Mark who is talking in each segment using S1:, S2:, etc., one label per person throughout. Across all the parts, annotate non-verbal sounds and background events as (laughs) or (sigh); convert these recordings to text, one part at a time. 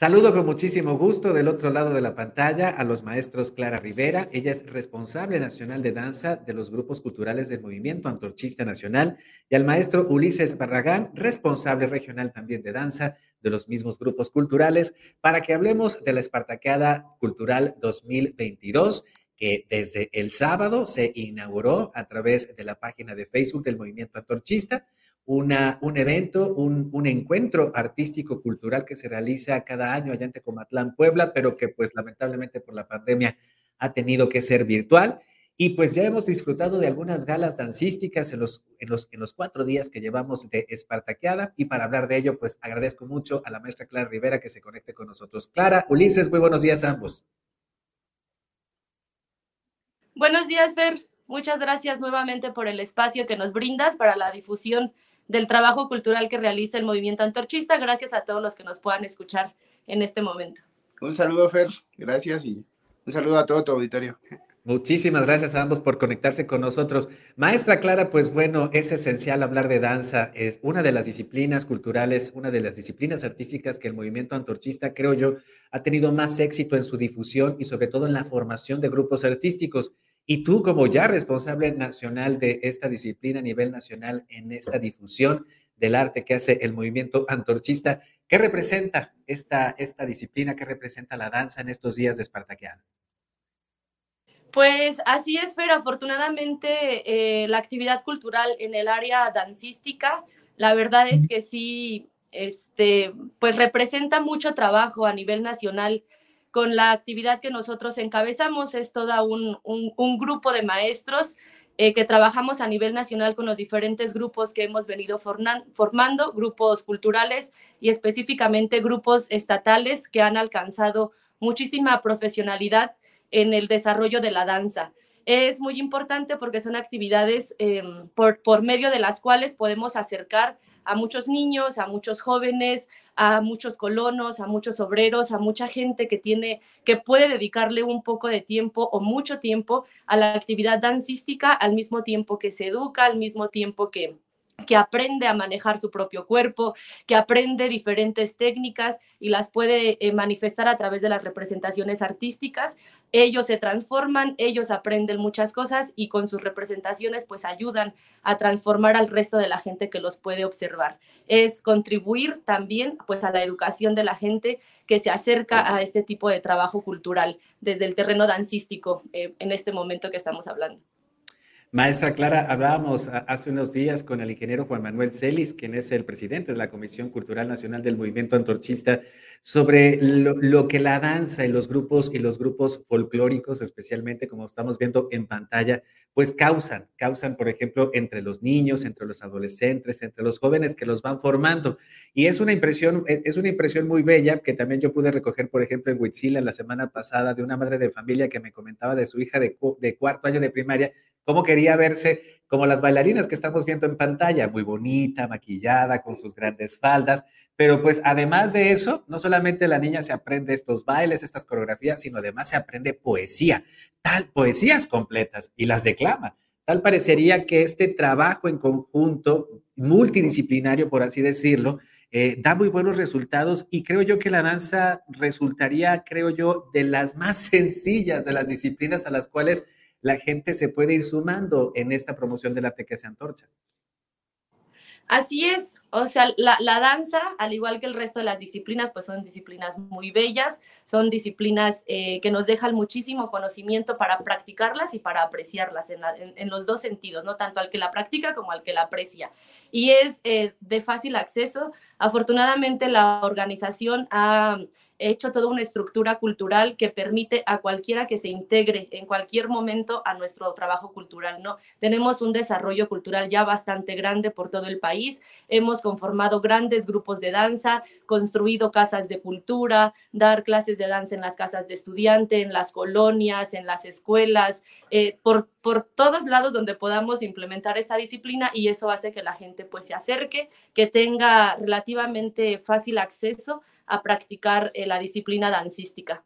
S1: Saludo con muchísimo gusto del otro lado de la pantalla a los maestros Clara Rivera. Ella es responsable nacional de danza de los grupos culturales del Movimiento Antorchista Nacional y al maestro Ulises Barragán, responsable regional también de danza de los mismos grupos culturales, para que hablemos de la Espartaqueada Cultural 2022 que desde el sábado se inauguró a través de la página de Facebook del Movimiento Antorchista una, un evento, un, un, encuentro artístico-cultural que se realiza cada año allá en Tecomatlán, Puebla, pero que pues lamentablemente por la pandemia ha tenido que ser virtual. Y pues ya hemos disfrutado de algunas galas dancísticas en los, en los, en los cuatro días que llevamos de Espartaqueada. Y para hablar de ello, pues agradezco mucho a la maestra Clara Rivera que se conecte con nosotros. Clara, Ulises, muy buenos días a ambos.
S2: Buenos días, Fer. Muchas gracias nuevamente por el espacio que nos brindas para la difusión del trabajo cultural que realiza el movimiento antorchista. Gracias a todos los que nos puedan escuchar en este momento.
S3: Un saludo, Fer. Gracias y un saludo a todo tu auditorio.
S1: Muchísimas gracias a ambos por conectarse con nosotros. Maestra Clara, pues bueno, es esencial hablar de danza. Es una de las disciplinas culturales, una de las disciplinas artísticas que el movimiento antorchista, creo yo, ha tenido más éxito en su difusión y sobre todo en la formación de grupos artísticos. Y tú, como ya responsable nacional de esta disciplina a nivel nacional en esta difusión del arte que hace el movimiento antorchista, ¿qué representa esta, esta disciplina? ¿Qué representa la danza en estos días de Espartaqueada?
S2: Pues así es, pero afortunadamente eh, la actividad cultural en el área dancística, la verdad es que sí, este, pues representa mucho trabajo a nivel nacional con la actividad que nosotros encabezamos. Es toda un, un, grupo de maestros eh, que trabajamos a nivel nacional con los diferentes grupos que hemos venido formando, grupos culturales y específicamente grupos estatales que han alcanzado muchísima profesionalidad en el desarrollo de la danza. Es muy importante porque son actividades em, por, por medio de las cuales podemos acercar a muchos niños, a muchos jóvenes, a muchos colonos, a muchos obreros, a mucha gente que tiene, que puede dedicarle un poco de tiempo o mucho tiempo a la actividad dancística al mismo tiempo que se educa, al mismo tiempo que, que aprende a manejar su propio cuerpo, que aprende diferentes técnicas y las puede eh, manifestar a través de las representaciones artísticas. Ellos se transforman, ellos aprenden muchas cosas y con sus representaciones pues ayudan a transformar al resto de la gente que los puede observar. Es contribuir también pues a la educación de la gente que se acerca a este tipo de trabajo cultural desde el terreno dancístico eh, en este momento que estamos hablando.
S1: Maestra Clara, hablábamos hace unos días con el ingeniero Juan Manuel Celis, quien es el presidente de la Comisión Cultural Nacional del Movimiento Antorchista, sobre lo, que la danza y los grupos y los grupos folclóricos, especialmente como estamos viendo en pantalla, pues causan, causan, por ejemplo, entre los niños, entre los adolescentes, entre los jóvenes que los van formando. Y es una impresión, es una impresión muy bella que también yo pude recoger, por ejemplo, en Huitzila la semana pasada de una madre de familia que me comentaba de su hija de, de cuarto año de primaria, cómo quería verse como las bailarinas que estamos viendo en pantalla, muy bonita, maquillada, con sus grandes faldas, pero pues además de eso, no solamente la niña se aprende estos bailes, estas coreografías, sino además se aprende poesía, tal, poesías completas y las declama. Tal parecería que este trabajo en conjunto, multidisciplinario, por así decirlo, eh, da muy buenos resultados y creo yo que la danza resultaría, creo yo, de las más (laughs) sencillas de las disciplinas a las cuales la gente se puede ir sumando en esta promoción del arte que se antorcha.
S2: Así es, o sea, la, danza, al igual que el resto de las disciplinas, pues son disciplinas muy bellas, son disciplinas eh, que nos dejan muchísimo conocimiento para practicarlas y para apreciarlas en, los dos sentidos, ¿no? Tanto al que la practica como al que la aprecia. Y es eh, de fácil acceso. Afortunadamente la organización ha hecho toda una estructura cultural que permite a cualquiera que se integre en cualquier momento a nuestro trabajo cultural, ¿no? Tenemos un desarrollo cultural ya bastante grande por todo el país, hemos conformado grandes grupos de danza, construido casas de cultura, dar clases de danza en las casas de estudiante, en las colonias, en las escuelas, eh, por, por todos lados donde podamos implementar esta disciplina y eso hace que la gente pues se acerque, que tenga relativamente fácil acceso a practicar eh, la disciplina dancística.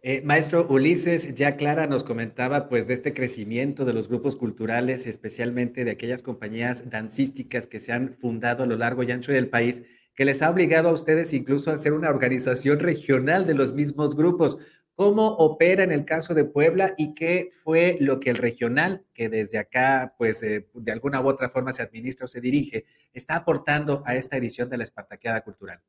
S1: Eh, maestro Ulises, ya Clara nos comentaba pues de este crecimiento de los grupos culturales, especialmente de aquellas compañías dancísticas que se han fundado a lo largo y ancho del país, que les ha obligado a ustedes incluso a hacer una organización regional de los mismos grupos. ¿Cómo opera en el caso de Puebla y qué fue lo que el regional, que desde acá, pues eh, de alguna u otra forma se administra o se dirige, está aportando a esta edición de la Espartaqueada Cultural?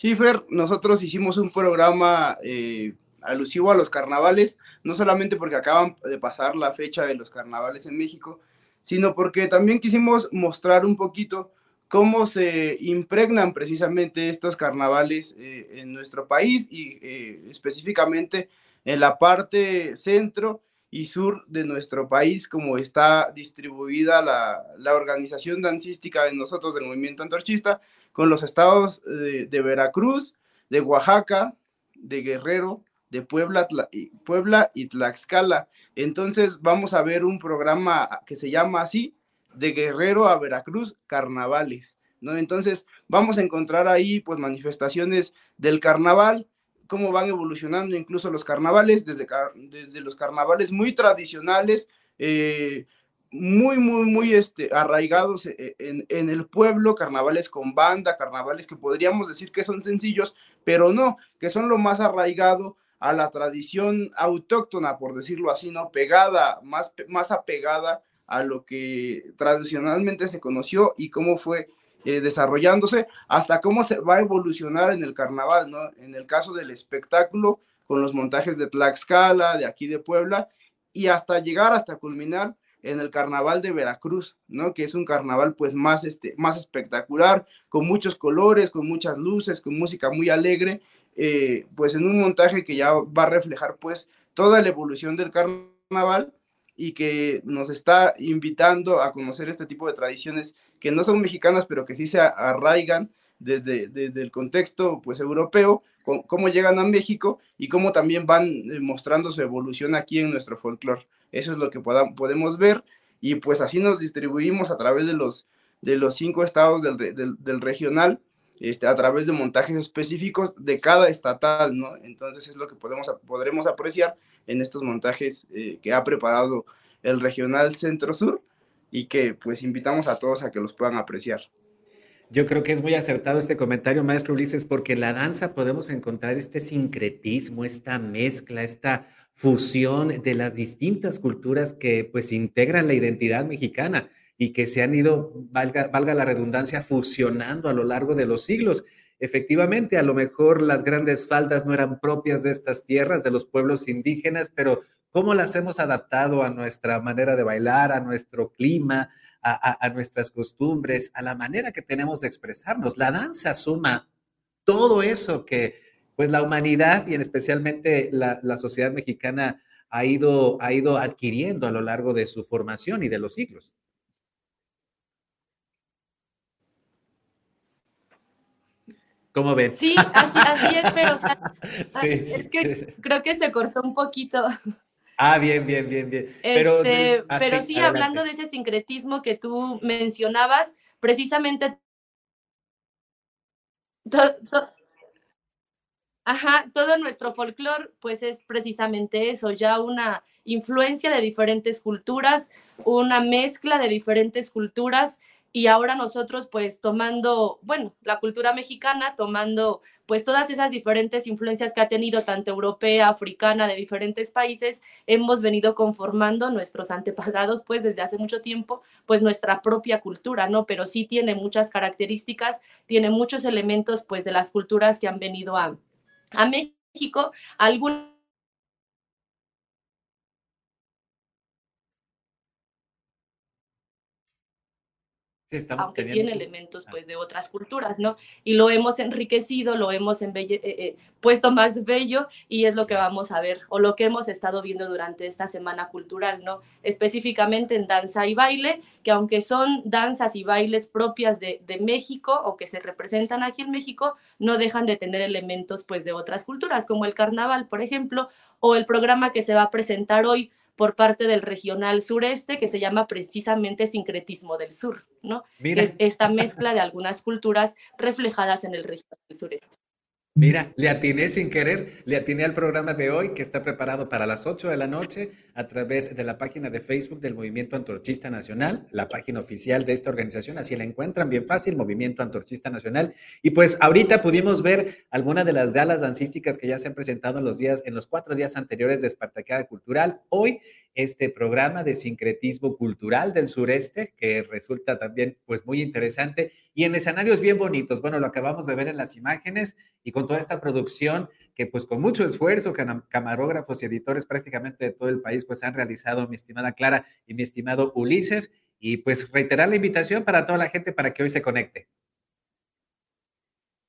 S3: Sí, Fer, nosotros hicimos un programa eh, alusivo a los carnavales, no solamente porque acaban de pasar la fecha de los carnavales en México, sino porque también quisimos mostrar un poquito cómo se impregnan precisamente estos carnavales eh, en nuestro país y eh, específicamente en la parte centro y sur de nuestro país, como está distribuida la, la organización dancística de nosotros del movimiento antorchista, con los estados de, Veracruz, de Oaxaca, de Guerrero, de Puebla, Puebla y Tlaxcala. Entonces vamos a ver un programa que se llama así, de Guerrero a Veracruz, carnavales, ¿no? Entonces vamos a encontrar ahí pues manifestaciones del carnaval, cómo van evolucionando incluso los carnavales, desde, desde los carnavales muy tradicionales, eh, muy, muy, muy este, arraigados e, en, en, el pueblo, carnavales con banda, carnavales que podríamos decir que son sencillos, pero no, que son lo más arraigado a la tradición autóctona, por decirlo así, ¿no? Pegada, más, más apegada a lo que tradicionalmente se conoció y cómo fue eh, desarrollándose, hasta cómo se va a evolucionar en el carnaval, ¿no? En el caso del espectáculo, con los montajes de Tlaxcala, de aquí de Puebla, y hasta llegar, hasta culminar en el carnaval de Veracruz, ¿no? Que es un carnaval pues más, este, más espectacular, con muchos colores, con muchas luces, con música muy alegre eh, pues en un montaje que ya va a reflejar pues toda la evolución del carnaval y que nos está invitando a conocer este tipo de tradiciones que no son mexicanas, pero que sí se arraigan desde, desde el contexto pues europeo, cómo llegan a México y cómo también van eh, mostrando su evolución aquí en nuestro folclore. Eso es lo que podemos ver y pues así nos distribuimos a través de los, de los cinco estados del, del, del regional este, a través de montajes específicos de cada estatal, ¿no? Entonces es lo que podemos, podremos apreciar en estos montajes eh, que ha preparado el Regional Centro Sur y que pues invitamos a todos a que los puedan apreciar.
S1: Yo creo que es muy acertado este comentario, maestro Ulises, porque en la danza podemos encontrar este sincretismo, esta mezcla, esta fusión de las distintas culturas que pues integran la identidad mexicana y que se han ido, valga, valga la redundancia, fusionando a lo largo de los siglos. Efectivamente, a lo mejor las grandes faldas no eran propias de estas tierras, de los pueblos indígenas, pero ¿cómo las hemos adaptado a nuestra manera de bailar, a nuestro clima, a, nuestras costumbres, a la manera que tenemos de expresarnos? La danza suma todo eso que pues la humanidad y en especialmente la, la sociedad mexicana ha ido, ha ido adquiriendo a lo largo de su formación y de los siglos. ¿Cómo ven?
S2: Sí, así, así es, pero o sea, (laughs) sí. es que creo que se cortó un poquito.
S1: Ah, bien, bien, bien, bien.
S2: Pero, este, ah, pero sí, hablando de ese sincretismo que tú mencionabas, precisamente ajá, todo nuestro folclore, pues es precisamente eso, ya una influencia de diferentes culturas, una mezcla de diferentes culturas y ahora nosotros pues tomando, bueno, la cultura mexicana, tomando pues todas esas diferentes influencias que ha tenido tanto europea, africana, de diferentes países, hemos venido conformando nuestros antepasados pues desde hace mucho tiempo, pues nuestra propia cultura, ¿no? Pero sí tiene muchas características, tiene muchos elementos pues de las culturas que han venido a, a México, algunas
S1: Sí,
S2: aunque tiene elementos pues de otras culturas, ¿no? Y lo hemos enriquecido, lo hemos eh, eh, puesto más bello y es lo que vamos a ver o lo que hemos estado viendo durante esta semana cultural, ¿no? Específicamente en danza y baile, que aunque son danzas y bailes propias de, de México o que se representan aquí en México, no dejan de tener elementos pues de otras culturas, como el carnaval, por ejemplo, o el programa que se va a presentar hoy por parte del regional sureste que se llama precisamente sincretismo del sur, ¿no? Es esta mezcla de algunas culturas reflejadas en el regional sureste.
S1: Mira, le atiné sin querer, le atiné al programa de hoy que está preparado para las 8 de la noche a través de la página de Facebook del Movimiento Antorchista Nacional, la página oficial de esta organización, así la encuentran bien fácil, Movimiento Antorchista Nacional. Y pues ahorita pudimos ver algunas de las galas dancísticas que ya se han presentado en los días, en los cuatro días anteriores de Espartaqueada Cultural. Hoy este programa de sincretismo cultural del sureste, que resulta también pues muy interesante y en escenarios bien bonitos. Bueno, lo acabamos de ver en las imágenes y con toda esta producción que pues con mucho esfuerzo, camarógrafos y editores prácticamente de todo el país pues han realizado, mi estimada Clara y mi estimado Ulises, y pues reiterar la invitación para toda la gente para que hoy se conecte.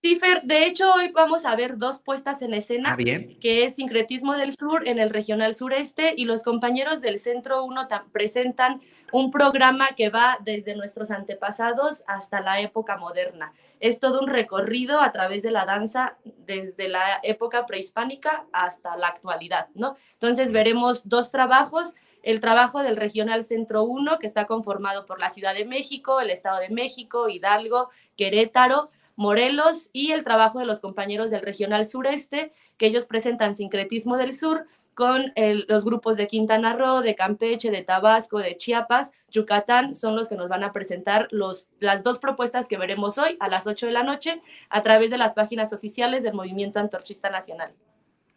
S2: Sí, Fer, de hecho hoy vamos a ver dos puestas en escena,
S1: ah,
S2: que es Sincretismo del Sur en el Regional Sureste y los compañeros del Centro 1 presentan un programa que va desde nuestros antepasados hasta la época moderna. Es todo un recorrido a través de la danza desde la época prehispánica hasta la actualidad, ¿no? Entonces veremos dos trabajos el trabajo del Regional Centro 1, que está conformado por la Ciudad de México, el Estado de México, Hidalgo, Querétaro, Morelos y el trabajo de los compañeros del Regional Sureste, que ellos presentan Sincretismo del Sur con los grupos de Quintana Roo, de Campeche, de Tabasco, de Chiapas, Yucatán, son los que nos van a presentar los, las dos propuestas que veremos hoy a las 8 de la noche a través de las páginas oficiales del Movimiento Antorchista Nacional.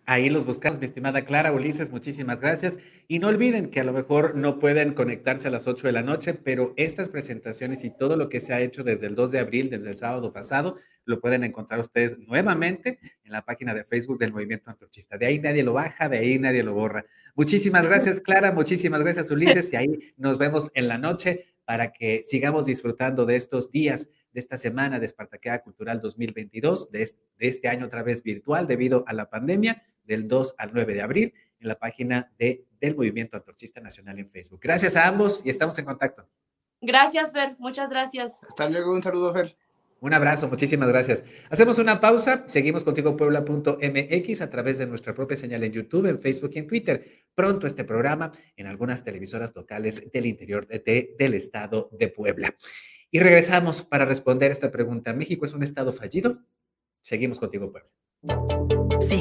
S1: Ahí los buscamos, mi estimada Clara, Ulises, muchísimas gracias. Y no olviden que a lo mejor no pueden conectarse a las 8 de la noche, pero estas presentaciones y todo lo que se ha hecho desde el 2 de abril, desde el sábado pasado, lo pueden encontrar ustedes nuevamente en la página de Facebook del Movimiento Antorchista. De ahí nadie lo baja, de ahí nadie lo borra. Muchísimas gracias, Clara, muchísimas gracias, Ulises, y ahí nos vemos en la noche para que sigamos disfrutando de estos días de esta semana de Espartaqueada Cultural 2022, de este, de este año otra vez virtual debido a la pandemia del 2 al 9 de abril en la página de, del Movimiento Antorchista Nacional en Facebook. Gracias a ambos y estamos en contacto.
S2: Gracias, Fer. Muchas gracias.
S3: Hasta luego. Un saludo, Fer.
S1: Un abrazo, muchísimas gracias. Hacemos una pausa, seguimos contigo puebla.mx a través de nuestra propia señal en YouTube, en Facebook y en Twitter. Pronto este programa en algunas televisoras locales del interior de, del estado de Puebla. Y regresamos para responder esta pregunta. ¿México es un estado fallido? Seguimos contigo, Puebla.